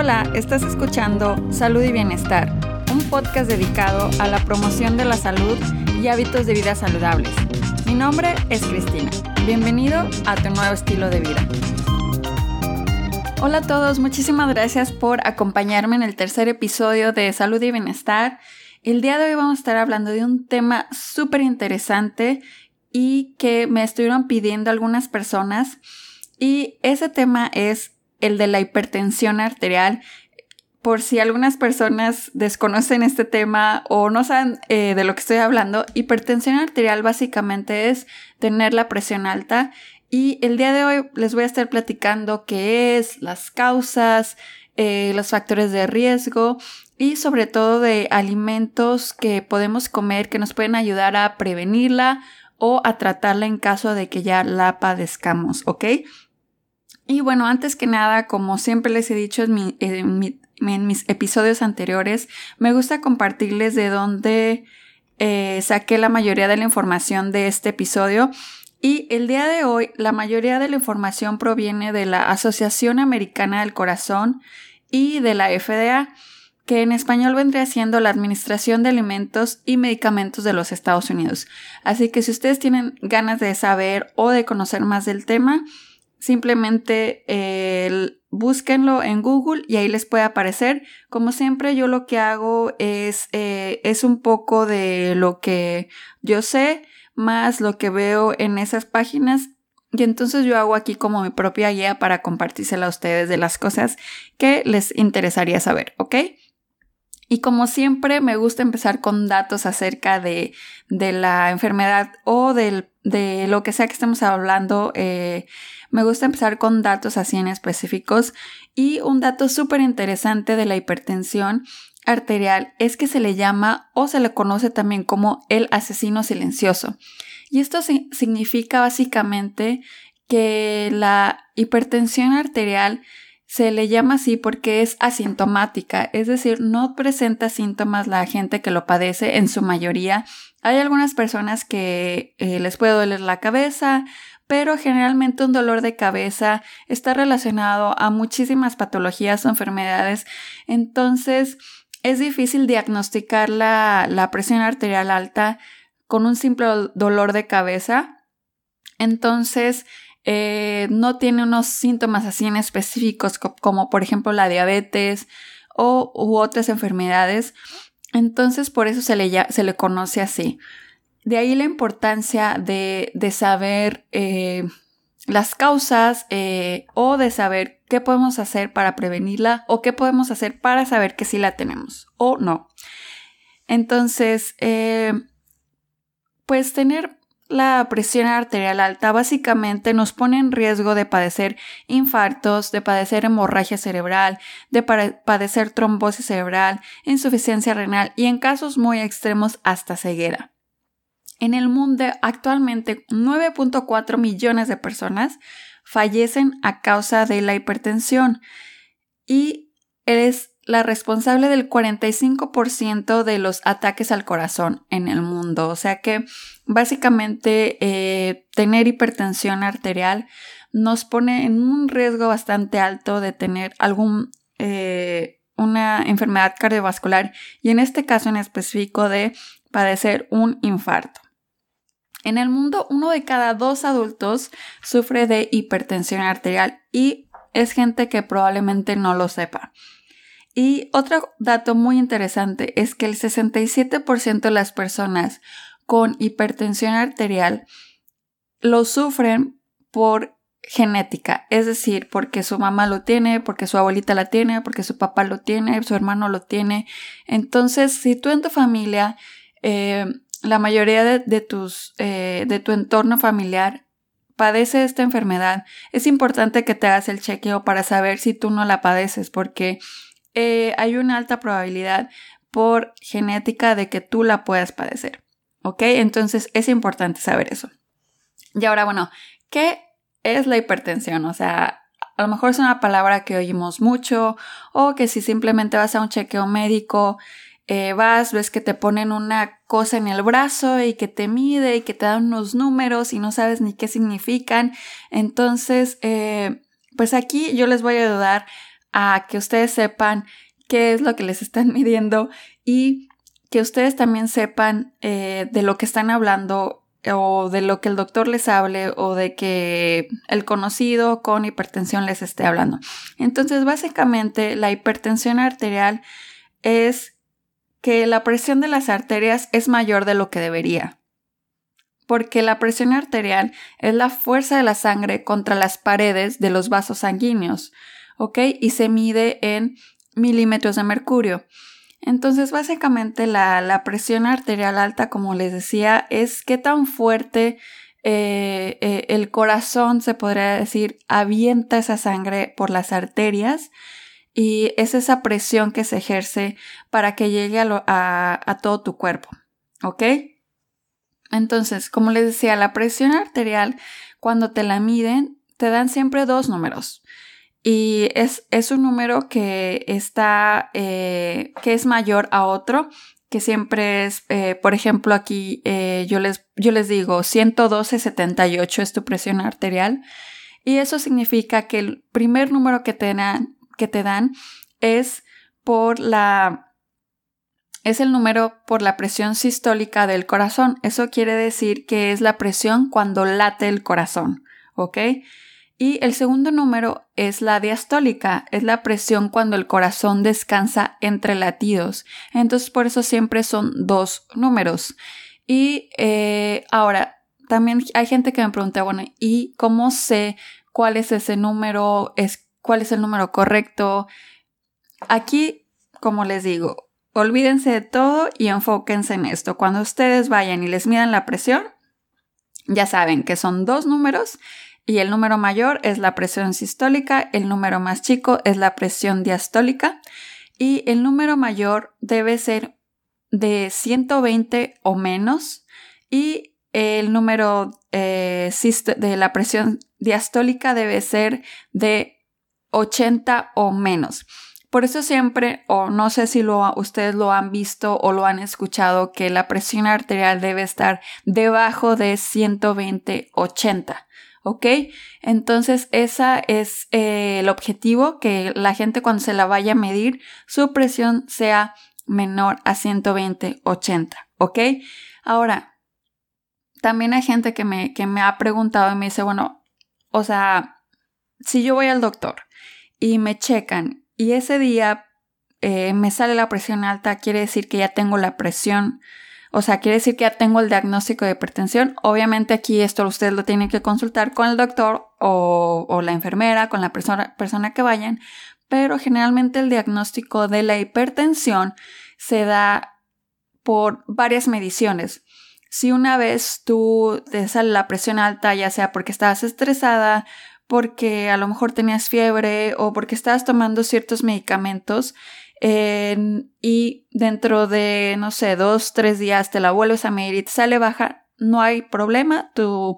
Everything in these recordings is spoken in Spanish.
Hola, estás escuchando Salud y Bienestar, un podcast dedicado a la promoción de la salud y hábitos de vida saludables. Mi nombre es Cristina. Bienvenido a tu nuevo estilo de vida. Hola a todos, muchísimas gracias por acompañarme en el tercer episodio de Salud y Bienestar. El día de hoy vamos a estar hablando de un tema súper interesante y que me estuvieron pidiendo algunas personas y ese tema es el de la hipertensión arterial. Por si algunas personas desconocen este tema o no saben eh, de lo que estoy hablando, hipertensión arterial básicamente es tener la presión alta y el día de hoy les voy a estar platicando qué es, las causas, eh, los factores de riesgo y sobre todo de alimentos que podemos comer que nos pueden ayudar a prevenirla o a tratarla en caso de que ya la padezcamos, ¿ok? Y bueno, antes que nada, como siempre les he dicho en, mis episodios anteriores, me gusta compartirles de dónde eh, saqué la mayoría de la información de este episodio. Y el día de hoy, la mayoría de la información proviene de la Asociación Americana del Corazón y de la FDA, que en español vendría siendo la Administración de Alimentos y Medicamentos de los Estados Unidos. Así que si ustedes tienen ganas de saber o de conocer más del tema, simplemente eh, búsquenlo en Google y ahí les puede aparecer. Como siempre, yo lo que hago es, eh, es un poco de lo que yo sé, más lo que veo en esas páginas. Y entonces yo hago aquí como mi propia guía para compartírsela a ustedes de las cosas que les interesaría saber, ¿ok? Y como siempre, me gusta empezar con datos acerca de, de la enfermedad o del, de lo que sea que estemos hablando. Eh, me gusta empezar con datos así en específicos y un dato súper interesante de la hipertensión arterial es que se le llama o se le conoce también como el asesino silencioso. Y esto significa básicamente que la hipertensión arterial se le llama así porque es asintomática, es decir, no presenta síntomas la gente que lo padece en su mayoría. Hay algunas personas que eh, les puede doler la cabeza, pero generalmente un dolor de cabeza está relacionado a muchísimas patologías o enfermedades, entonces es difícil diagnosticar la, presión arterial alta con un simple dolor de cabeza. Entonces, eh, no tiene unos síntomas así en específicos como por ejemplo la diabetes o u otras enfermedades. Entonces, por eso se le, se le conoce así. De ahí la importancia de, saber eh, las causas eh, o de saber qué podemos hacer para prevenirla o qué podemos hacer para saber que sí la tenemos o no. Entonces, pues tener la presión arterial alta básicamente nos pone en riesgo de padecer infartos, de padecer hemorragia cerebral, de padecer trombosis cerebral, insuficiencia renal y en casos muy extremos hasta ceguera. En el mundo actualmente 9.4 millones de personas fallecen a causa de la hipertensión y es la responsable del 45% de los ataques al corazón en el mundo. O sea que básicamente eh, tener hipertensión arterial nos pone en un riesgo bastante alto de tener algún eh, una enfermedad cardiovascular y en este caso en específico de padecer un infarto. En el mundo, uno de cada dos adultos sufre de hipertensión arterial y es gente que probablemente no lo sepa. Y otro dato muy interesante es que el 67% de las personas con hipertensión arterial lo sufren por genética, es decir, porque su mamá lo tiene, porque su abuelita la tiene, porque su papá lo tiene, su hermano lo tiene. Entonces, si tú en tu familia eh, la mayoría de, tus, eh, de tu entorno familiar padece esta enfermedad, es importante que te hagas el chequeo para saber si tú no la padeces, porque eh, hay una alta probabilidad por genética de que tú la puedas padecer. ¿Ok? Entonces es importante saber eso. Y ahora, bueno, ¿qué es la hipertensión? O sea, a lo mejor es una palabra que oímos mucho o que si simplemente vas a un chequeo médico, eh, vas, ves que te ponen una cosa en el brazo y que te mide y que te dan unos números y no sabes ni qué significan. Entonces, eh, pues aquí yo les voy a ayudar a que ustedes sepan qué es lo que les están midiendo y que ustedes también sepan eh, de lo que están hablando o de lo que el doctor les hable o de que el conocido con hipertensión les esté hablando. Entonces, básicamente, la hipertensión arterial es que la presión de las arterias es mayor de lo que debería. Porque la presión arterial es la fuerza de la sangre contra las paredes de los vasos sanguíneos, ¿ok? Y se mide en milímetros de mercurio. Entonces, básicamente la, presión arterial alta, como les decía, es qué tan fuerte eh, eh, el corazón, se podría decir, avienta esa sangre por las arterias y es esa presión que se ejerce para que llegue a, a todo tu cuerpo, ¿ok? Entonces, como les decía, la presión arterial, cuando te la miden, te dan siempre dos números. Y es, es un número que está, eh, que es mayor a otro, que siempre es, eh, por ejemplo, aquí eh, yo, les, yo les digo 112,78 es tu presión arterial. Y eso significa que el primer número que te dan, que te dan es por la es el número por la presión sistólica del corazón. Eso quiere decir que es la presión cuando late el corazón, ¿ok? Y el segundo número es la diastólica, es la presión cuando el corazón descansa entre latidos. Entonces por eso siempre son dos números. Y eh, ahora, también hay gente que me pregunta, bueno, ¿y cómo sé cuál es ese número? Es, ¿Cuál es el número correcto? Aquí, como les digo, olvídense de todo y enfóquense en esto. Cuando ustedes vayan y les midan la presión, ya saben que son dos números y el número mayor es la presión sistólica, el número más chico es la presión diastólica y el número mayor debe ser de 120 o menos y el número eh, de la presión diastólica debe ser de 80 o menos. Por eso siempre, o no sé si ustedes lo han visto o lo han escuchado, que la presión arterial debe estar debajo de 120-80. ¿Ok? Entonces, ese es eh, el objetivo, que la gente cuando se la vaya a medir, su presión sea menor a 120-80, ¿ok? Ahora, también hay gente que me, que me ha preguntado y me dice, bueno, o sea, si yo voy al doctor y me checan y ese día eh, me sale la presión alta, quiere decir que ya tengo la presión o sea, quiere decir que ya tengo el diagnóstico de hipertensión. Obviamente aquí esto ustedes lo tienen que consultar con el doctor o, la enfermera, con la persona, persona que vayan, pero generalmente el diagnóstico de la hipertensión se da por varias mediciones. Si una vez tú te sale la presión alta, ya sea porque estabas estresada, porque a lo mejor tenías fiebre o porque estabas tomando ciertos medicamentos, y dentro de, no sé, dos, tres días te la vuelves a medir y te sale baja, no hay problema, tu,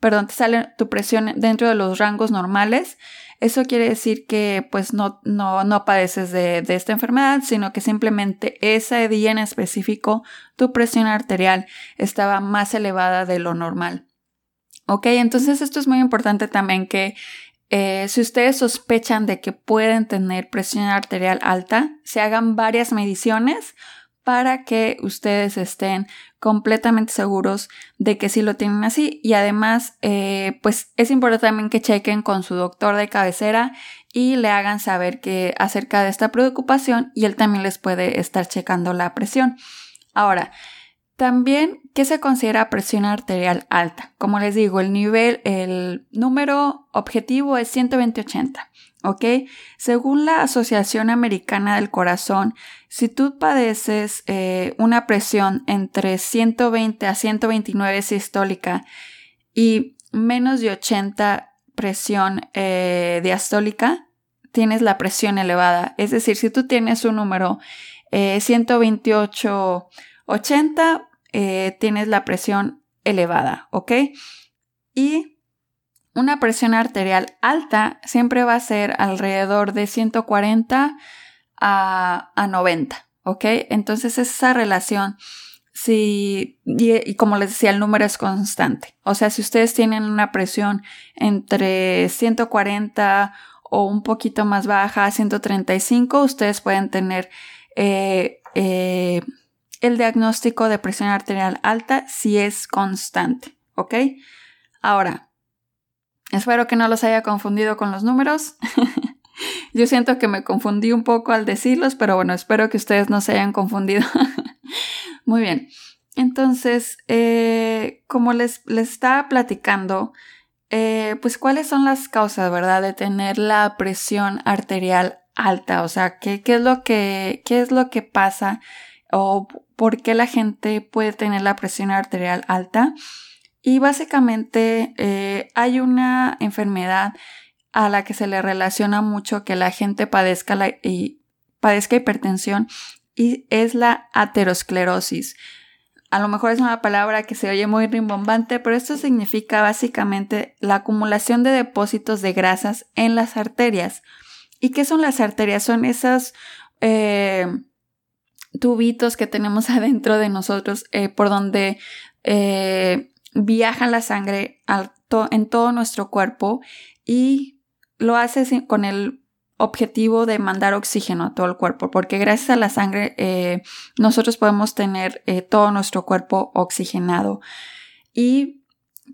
perdón, te sale tu presión dentro de los rangos normales. Eso quiere decir que pues no, no, no padeces de, de esta enfermedad, sino que simplemente ese día en específico tu presión arterial estaba más elevada de lo normal. Ok, entonces esto es muy importante también que eh, si ustedes sospechan de que pueden tener presión arterial alta, se hagan varias mediciones para que ustedes estén completamente seguros de que sí lo tienen así y además eh, pues es importante también que chequen con su doctor de cabecera y le hagan saber que acerca de esta preocupación y él también les puede estar checando la presión. Ahora, también, ¿qué se considera presión arterial alta? Como les digo, el nivel, el número objetivo es 120-80, ¿ok? Según la Asociación Americana del Corazón, si tú padeces eh, una presión entre 120 a 129 sistólica y menos de 80 presión eh, diastólica, tienes la presión elevada. Es decir, si tú tienes un número 128 eh, 80 eh, tienes la presión elevada, ¿ok? Y una presión arterial alta siempre va a ser alrededor de 140 a, 90, ¿ok? Entonces esa relación, si, y, como les decía, el número es constante. O sea, si ustedes tienen una presión entre 140 o un poquito más baja a 135, ustedes pueden tener eh, eh, el diagnóstico de presión arterial alta si es constante, ¿ok? Ahora, espero que no los haya confundido con los números. Yo siento que me confundí un poco al decirlos, pero bueno, espero que ustedes no se hayan confundido. Muy bien. Entonces, eh, como les, les estaba platicando, eh, pues cuáles son las causas, ¿verdad? De tener la presión arterial alta. O sea, ¿qué, qué es, lo que, qué es lo que pasa o por qué la gente puede tener la presión arterial alta? Y básicamente eh, hay una enfermedad a la que se le relaciona mucho que la gente padezca, la, y, padezca hipertensión y es la aterosclerosis. A lo mejor es una palabra que se oye muy rimbombante, pero esto significa básicamente la acumulación de depósitos de grasas en las arterias. ¿Y qué son las arterias? Son esos eh, tubitos que tenemos adentro de nosotros eh, por donde eh, viaja la sangre en todo nuestro cuerpo y lo hace con el objetivo de mandar oxígeno a todo el cuerpo, porque gracias a la sangre eh, nosotros podemos tener todo nuestro cuerpo oxigenado. Y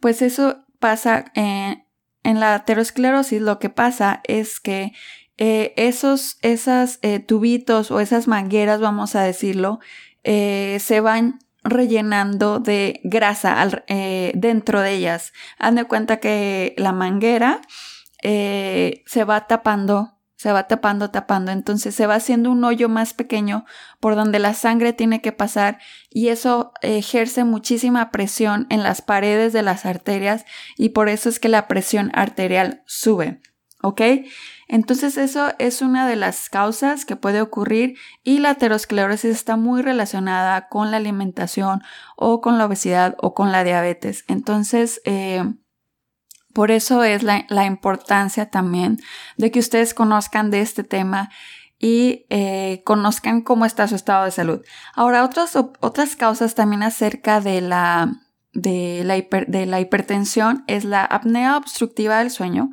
pues eso pasa en la aterosclerosis, lo que pasa es que eh, esos esas, tubitos o esas mangueras, vamos a decirlo, se van rellenando de grasa dentro de ellas. Haz de cuenta que la manguera eh, se va tapando, se va tapando, tapando, entonces se va haciendo un hoyo más pequeño por donde la sangre tiene que pasar y eso ejerce muchísima presión en las paredes de las arterias y por eso es que la presión arterial sube, ¿ok? Entonces eso es una de las causas que puede ocurrir y la aterosclerosis está muy relacionada con la alimentación o con la obesidad o con la diabetes. Entonces, eh, por eso es la, importancia también de que ustedes conozcan de este tema y eh, conozcan cómo está su estado de salud. Ahora, otras, otras causas también acerca de la, de, la de la hipertensión es la apnea obstructiva del sueño,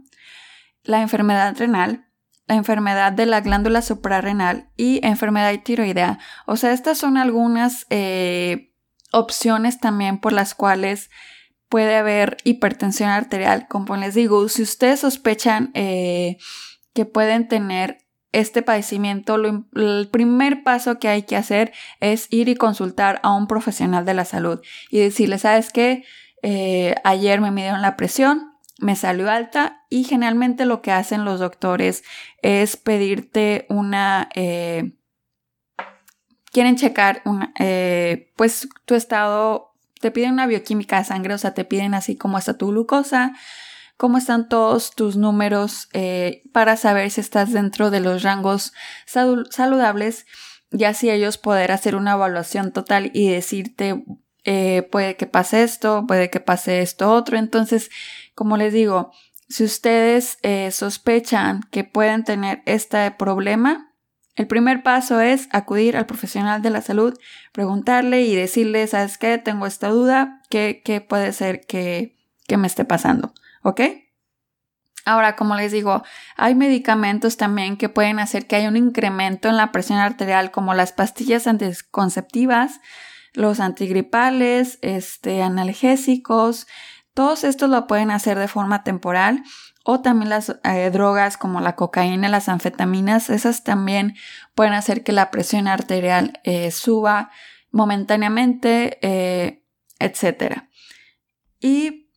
la enfermedad renal, la enfermedad de la glándula suprarrenal y enfermedad tiroidea. O sea, estas son algunas eh, opciones también por las cuales puede haber hipertensión arterial. Como les digo, si ustedes sospechan eh, que pueden tener este padecimiento, el primer paso que hay que hacer es ir y consultar a un profesional de la salud y decirle, ¿sabes qué? Eh, ayer me midieron la presión, me salió alta y generalmente lo que hacen los doctores es pedirte una... Eh, quieren checar pues tu estado te piden una bioquímica de sangre, o sea, te piden así como está tu glucosa, cómo están todos tus números eh, para saber si estás dentro de los rangos saludables y así ellos poder hacer una evaluación total y decirte eh, puede que pase esto, puede que pase esto otro. Entonces, como les digo, si ustedes eh, sospechan que pueden tener este problema, el primer paso es acudir al profesional de la salud, preguntarle y decirle, ¿sabes qué? Tengo esta duda, ¿qué, qué puede ser que, que me esté pasando? ¿Ok? Ahora, como les digo, hay medicamentos también que pueden hacer que haya un incremento en la presión arterial, como las pastillas anticonceptivas, los antigripales, este, analgésicos. Todos estos lo pueden hacer de forma temporal o también las eh, drogas como la cocaína, las anfetaminas, esas también pueden hacer que la presión arterial eh, suba momentáneamente, eh, etc. Y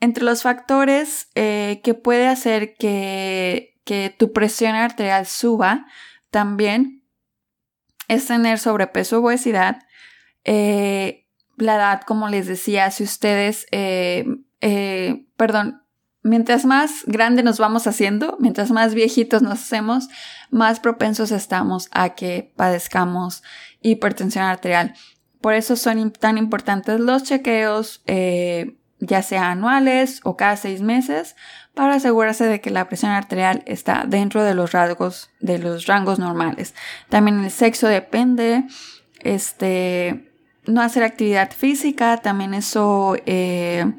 entre los factores que puede hacer que, que tu presión arterial suba, también es tener sobrepeso o obesidad, la edad, como les decía, si ustedes, perdón, mientras más grande nos vamos haciendo, mientras más viejitos nos hacemos, más propensos estamos a que padezcamos hipertensión arterial. Por eso son tan importantes los chequeos, eh, ya sea anuales o cada seis meses, para asegurarse de que la presión arterial está dentro de los rasgos, de los rangos normales. También el sexo depende, este, no hacer actividad física, también eso eh,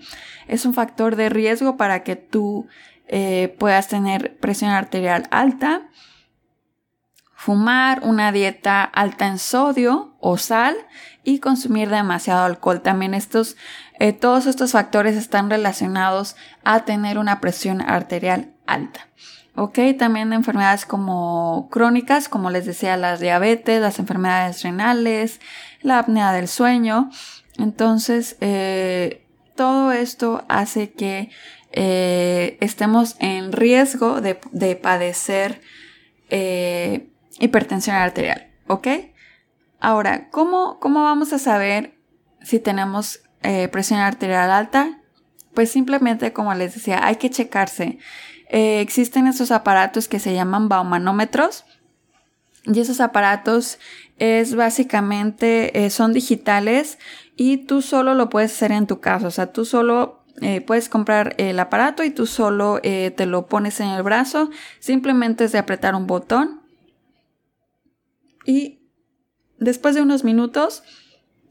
es un factor de riesgo para que tú eh, puedas tener presión arterial alta, fumar, una dieta alta en sodio o sal y consumir demasiado alcohol. También estos, eh, todos estos factores están relacionados a tener una presión arterial alta. Ok, también enfermedades como crónicas, como les decía, las diabetes, las enfermedades renales, la apnea del sueño. Entonces, eh, todo esto hace que eh, estemos en riesgo de, padecer hipertensión arterial, ¿ok? Ahora, ¿cómo, cómo vamos a saber si tenemos eh, presión arterial alta? Pues simplemente, como les decía, hay que checarse. Eh, existen esos aparatos que se llaman baumanómetros y esos aparatos es básicamente, eh, son digitales y tú solo lo puedes hacer en tu casa. O sea, tú solo puedes comprar el aparato y tú solo te lo pones en el brazo. Simplemente es de apretar un botón y después de unos minutos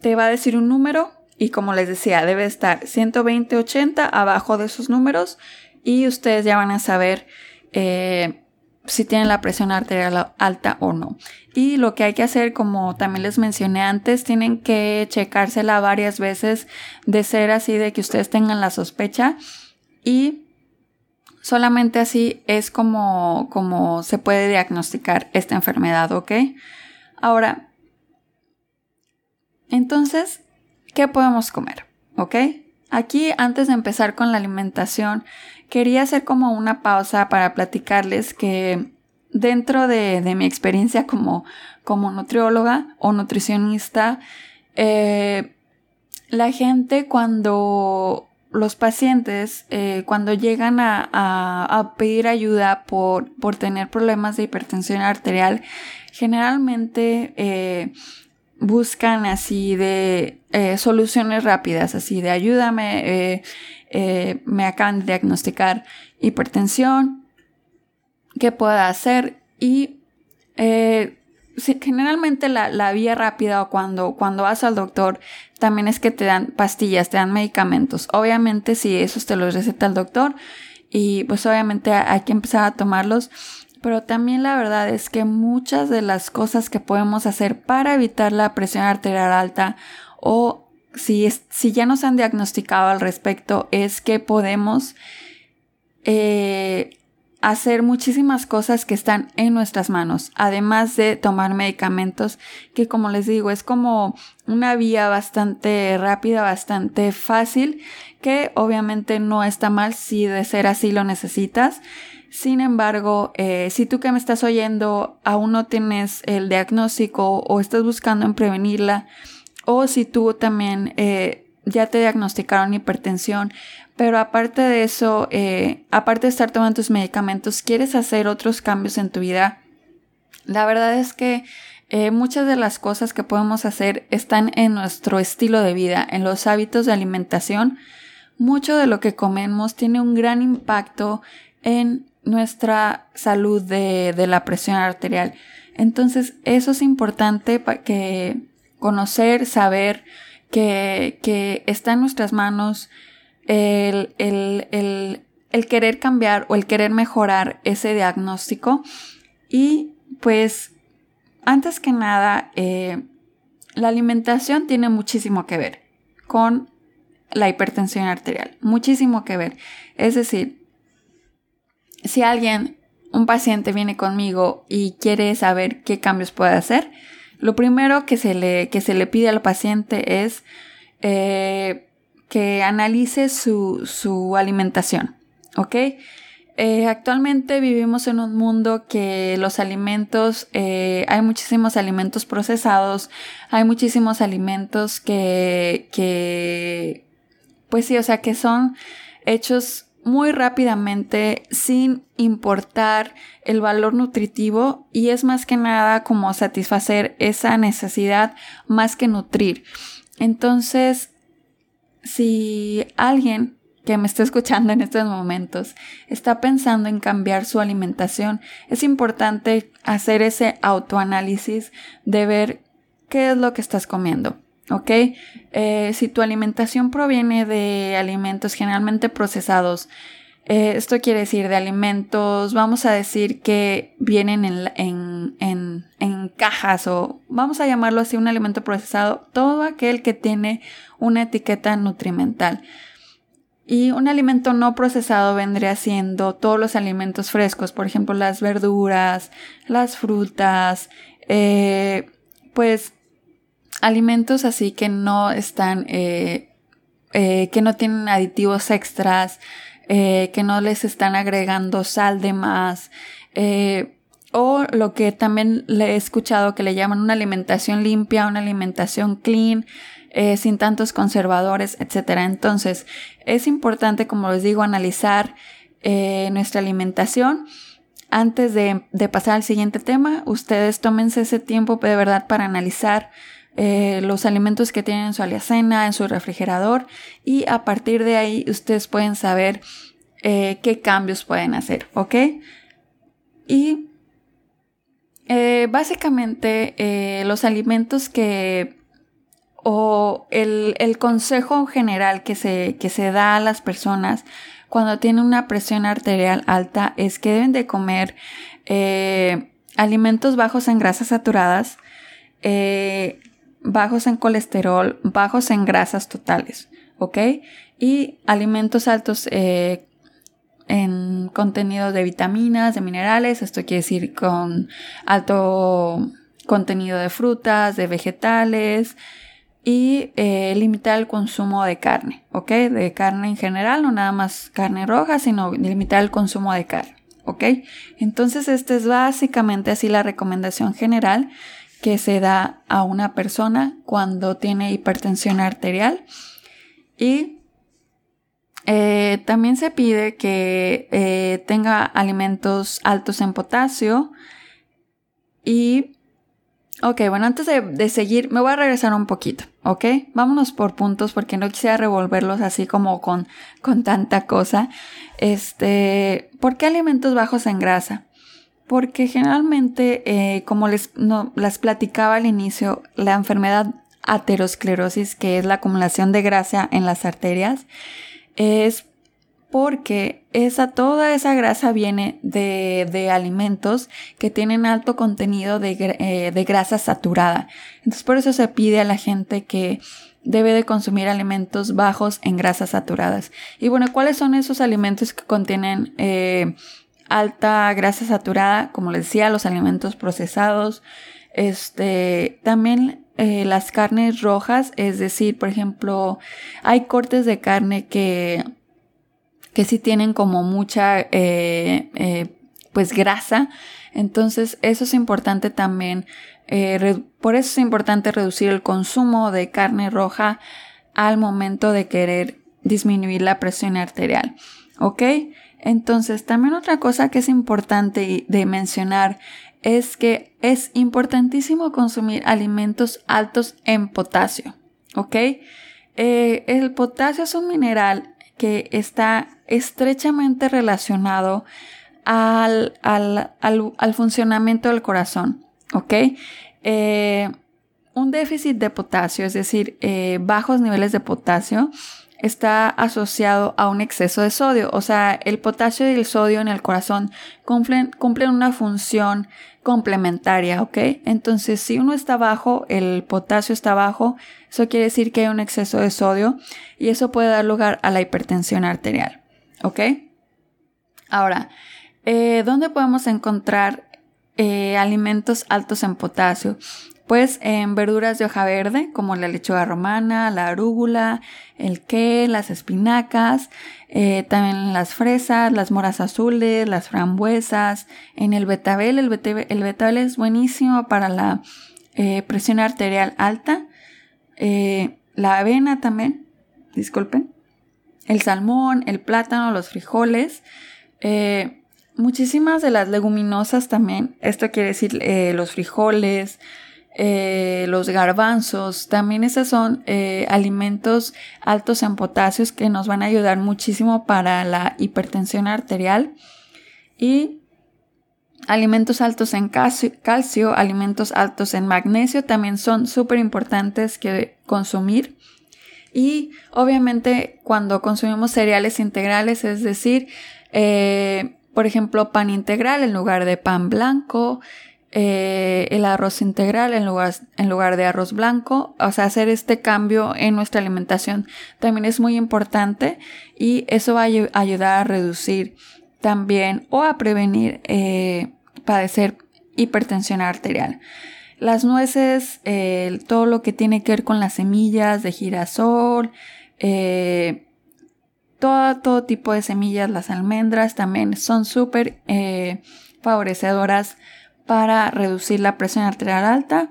te va a decir un número y como les decía, debe estar 120-80 abajo de esos números y ustedes ya van a saber eh, si tienen la presión arterial alta o no. Y lo que hay que hacer, como también les mencioné antes, tienen que checársela varias veces de ser así de que ustedes tengan la sospecha y solamente así es como, como se puede diagnosticar esta enfermedad, ¿ok? Ahora, entonces, ¿qué podemos comer? ¿Ok? Aquí, antes de empezar con la alimentación, quería hacer como una pausa para platicarles que dentro de, mi experiencia como, como nutrióloga o nutricionista, eh, la gente cuando los pacientes, eh, cuando llegan a, pedir ayuda por, por, tener problemas de hipertensión arterial, generalmente eh, buscan así de eh, soluciones rápidas, así de ayúdame, eh, me acaban de diagnosticar hipertensión, ¿qué puedo hacer? Y generalmente la, vía rápida o cuando, cuando vas al doctor también es que te dan pastillas, te dan medicamentos. Obviamente si esos te los receta el doctor y pues obviamente hay que empezar a tomarlos pero también la verdad es que muchas de las cosas que podemos hacer para evitar la presión arterial alta o si, si ya nos han diagnosticado al respecto es que podemos eh, hacer muchísimas cosas que están en nuestras manos, además de tomar medicamentos que como les digo es como una vía bastante rápida, bastante fácil, que obviamente no está mal si de ser así lo necesitas. Sin embargo, eh, si tú que me estás oyendo aún no tienes el diagnóstico o estás buscando en prevenirla, o si tú también eh, ya te diagnosticaron hipertensión, pero aparte de eso, eh, aparte de estar tomando tus medicamentos, quieres hacer otros cambios en tu vida, la verdad es que muchas de las cosas que podemos hacer están en nuestro estilo de vida, en los hábitos de alimentación. Mucho de lo que comemos tiene un gran impacto en nuestra salud de, la presión arterial. Entonces, eso es importante para que conocer, saber que, está en nuestras manos el, querer cambiar o el querer mejorar ese diagnóstico. Y pues, antes que nada, eh, la alimentación tiene muchísimo que ver con la hipertensión arterial, muchísimo que ver. Es decir, si alguien, un paciente viene conmigo y quiere saber qué cambios puede hacer, lo primero que se le, que se le pide al paciente es eh, que analice su, alimentación, ¿ok? Eh, actualmente vivimos en un mundo que los alimentos, eh, hay muchísimos alimentos procesados, hay muchísimos alimentos que, que, pues sí, o sea, que son hechos muy rápidamente sin importar el valor nutritivo y es más que nada como satisfacer esa necesidad más que nutrir. Entonces, si alguien que me está escuchando en estos momentos está pensando en cambiar su alimentación, es importante hacer ese autoanálisis de ver qué es lo que estás comiendo. ¿Ok? Eh, si tu alimentación proviene de alimentos generalmente procesados, Eh, esto quiere decir de alimentos, vamos a decir que vienen en, en, cajas o vamos a llamarlo así un alimento procesado, todo aquel que tiene una etiqueta nutrimental. Y un alimento no procesado vendría siendo todos los alimentos frescos, por ejemplo las verduras, las frutas, eh, pues alimentos así que no están, eh, que no tienen aditivos extras, eh, que no les están agregando sal de más, eh, o lo que también le he escuchado que le llaman una alimentación limpia, una alimentación clean, eh, sin tantos conservadores, etc. Entonces, es importante, como les digo, analizar nuestra alimentación. Antes de, de, pasar al siguiente tema, ustedes tómense ese tiempo de verdad para analizar eh, los alimentos que tienen en su alacena, en su refrigerador y a partir de ahí ustedes pueden saber eh, qué cambios pueden hacer, ¿ok? Y eh, básicamente los alimentos que o el, consejo general que se, que se da a las personas cuando tienen una presión arterial alta es que deben de comer alimentos bajos en grasas saturadas, bajos en colesterol, bajos en grasas totales, ¿ok? Y alimentos altos eh, en contenido de vitaminas, de minerales, esto quiere decir con alto contenido de frutas, de vegetales y eh, limitar el consumo de carne, ¿ok? De carne en general, no nada más carne roja, sino limitar el consumo de carne, ¿ok? Entonces, esta es básicamente así la recomendación general que se da a una persona cuando tiene hipertensión arterial. Y eh, también se pide que eh, tenga alimentos altos en potasio. Y, ok, bueno, antes de, seguir, me voy a regresar un poquito, ¿ok? Vámonos por puntos porque no quisiera revolverlos así como con, con tanta cosa. Este, ¿por qué alimentos bajos en grasa? Porque generalmente, eh, como les las platicaba al inicio, la enfermedad aterosclerosis, que es la acumulación de grasa en las arterias, es porque esa, toda esa grasa viene de, alimentos que tienen alto contenido de, eh, de, grasa saturada. Entonces por eso se pide a la gente que debe de consumir alimentos bajos en grasas saturadas. Y bueno, ¿cuáles son esos alimentos que contienen eh, alta grasa saturada, como les decía, los alimentos procesados, este, también eh, las carnes rojas, es decir, por ejemplo, hay cortes de carne que, que sí tienen como mucha, eh, eh, pues grasa, entonces eso es importante también, por eso es importante reducir el consumo de carne roja al momento de querer disminuir la presión arterial, ¿ok? Entonces, también otra cosa que es importante de mencionar es que es importantísimo consumir alimentos altos en potasio, ¿ok? Eh, el potasio es un mineral que está estrechamente relacionado al, funcionamiento del corazón, ¿ok? Eh, un déficit de potasio, es decir, eh, bajos niveles de potasio, está asociado a un exceso de sodio. O sea, el potasio y el sodio en el corazón cumplen, cumplen una función complementaria, ¿ok? Entonces, si uno está bajo, el potasio está bajo, eso quiere decir que hay un exceso de sodio y eso puede dar lugar a la hipertensión arterial, ¿ok? Ahora, eh, ¿dónde podemos encontrar eh, alimentos altos en potasio? Pues en verduras de hoja verde, como la lechuga romana, la arúgula, el qué, las espinacas, eh, también las fresas, las moras azules, las frambuesas, en el betabel, el betabel, es buenísimo para la eh, presión arterial alta, eh, la avena también, disculpen, el salmón, el plátano, los frijoles, muchísimas de las leguminosas también, esto quiere decir los frijoles, eh, los garbanzos, también esos son eh, alimentos altos en potasios que nos van a ayudar muchísimo para la hipertensión arterial y alimentos altos en calcio, alimentos altos en magnesio también son súper importantes que consumir. Y obviamente cuando consumimos cereales integrales, es decir, eh, por ejemplo, pan integral en lugar de pan blanco, eh, el arroz integral en lugar, en lugar de arroz blanco. O sea, hacer este cambio en nuestra alimentación también es muy importante y eso va a ayudar a reducir también o a prevenir eh, padecer hipertensión arterial. Las nueces, todo lo que tiene que ver con las semillas de girasol, eh, todo, todo, tipo de semillas, las almendras también son súper favorecedoras para reducir la presión arterial alta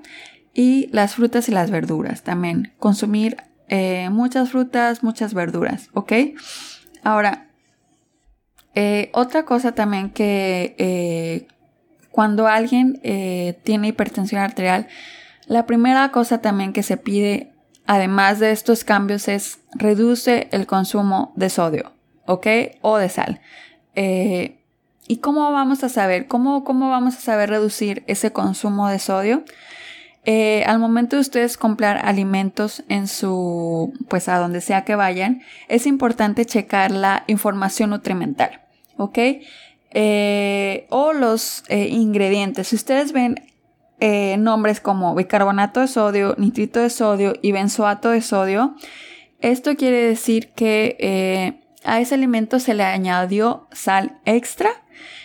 y las frutas y las verduras también. Consumir eh, muchas frutas, muchas verduras, ¿ok? Ahora, otra cosa también que cuando alguien eh, tiene hipertensión arterial, la primera cosa también que se pide, además de estos cambios, es reduce el consumo de sodio, ¿ok? O de sal. Eh, ¿Y cómo vamos a saber? ¿Cómo, ¿Cómo vamos a saber reducir ese consumo de sodio? Eh, al momento de ustedes comprar alimentos en su, pues a donde sea que vayan, es importante checar la información nutrimental, ¿ok? Eh, o los eh, ingredientes. Si ustedes ven nombres como bicarbonato de sodio, nitrito de sodio y benzoato de sodio, esto quiere decir que a ese alimento se le añadió sal extra.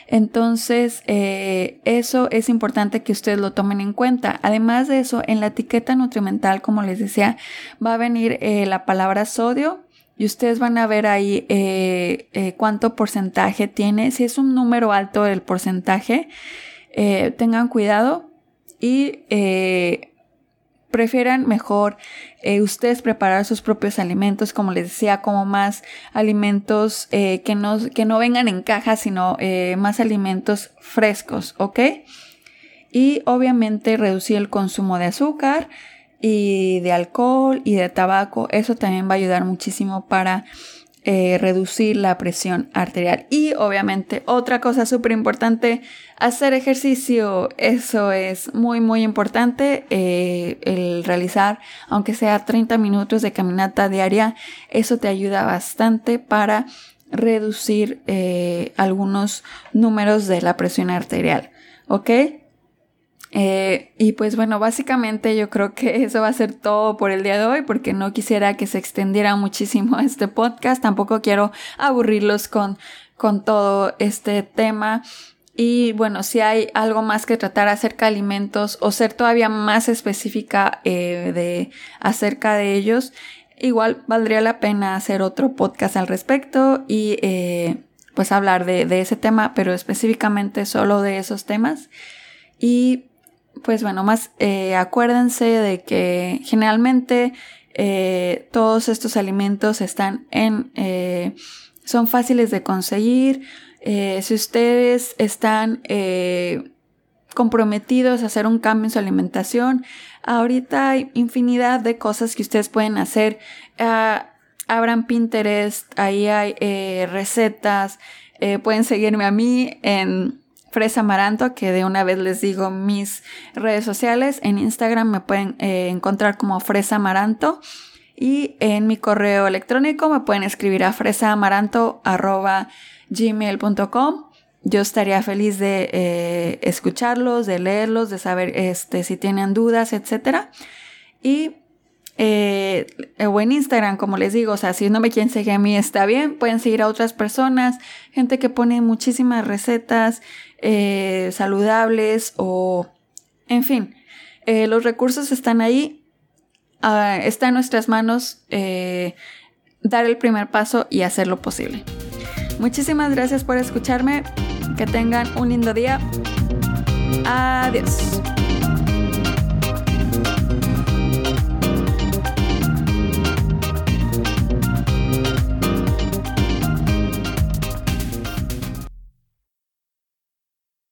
Entonces, eso es importante que ustedes lo tomen en cuenta. Además de eso, en la etiqueta nutrimental, como les decía, va a venir la palabra sodio y ustedes van a ver ahí eh, eh, cuánto porcentaje tiene. Si es un número alto el porcentaje, eh, tengan cuidado y prefieran mejor ustedes preparar sus propios alimentos, como les decía, como más alimentos que, no, que no vengan en caja, sino más alimentos frescos, ¿ok? Y obviamente reducir el consumo de azúcar y de alcohol y de tabaco. Eso también va a ayudar muchísimo para eh, reducir la presión arterial. Y obviamente otra cosa súper importante, hacer ejercicio. Eso es muy muy importante. Eh, el realizar, aunque sea 30 minutos de caminata diaria, eso te ayuda bastante para reducir eh, algunos números de la presión arterial. ¿Ok? Eh, y pues bueno, básicamente yo creo que eso va a ser todo por el día de hoy porque no quisiera que se extendiera muchísimo este podcast, tampoco quiero aburrirlos con, con todo este tema. Y bueno, si hay algo más que tratar acerca de alimentos o ser todavía más específica eh, de acerca de ellos, igual valdría la pena hacer otro podcast al respecto y eh, pues hablar de, de ese tema, pero específicamente solo de esos temas. Y pues bueno, más eh, acuérdense de que generalmente eh, todos estos alimentos están en, eh, son fáciles de conseguir. si ustedes están comprometidos a hacer un cambio en su alimentación, ahorita hay infinidad de cosas que ustedes pueden hacer. Ah, abran Pinterest, ahí hay recetas. pueden seguirme a mí en Fresa Amaranto, que de una vez les digo mis redes sociales. En Instagram me pueden eh, encontrar como Fresa Amaranto. Y en mi correo electrónico me pueden escribir a fresaamaranto.gmail.com. Yo estaría feliz de eh, escucharlos, de leerlos, de saber este, si tienen dudas, etc. Y eh, o en Instagram, como les digo, o sea, si no me quieren seguir a mí está bien, pueden seguir a otras personas, gente que pone muchísimas recetas, eh, saludables o, en fin, eh, los recursos están ahí, uh, está en nuestras manos dar el primer paso y hacerlo posible. Muchísimas gracias por escucharme, que tengan un lindo día. Adiós.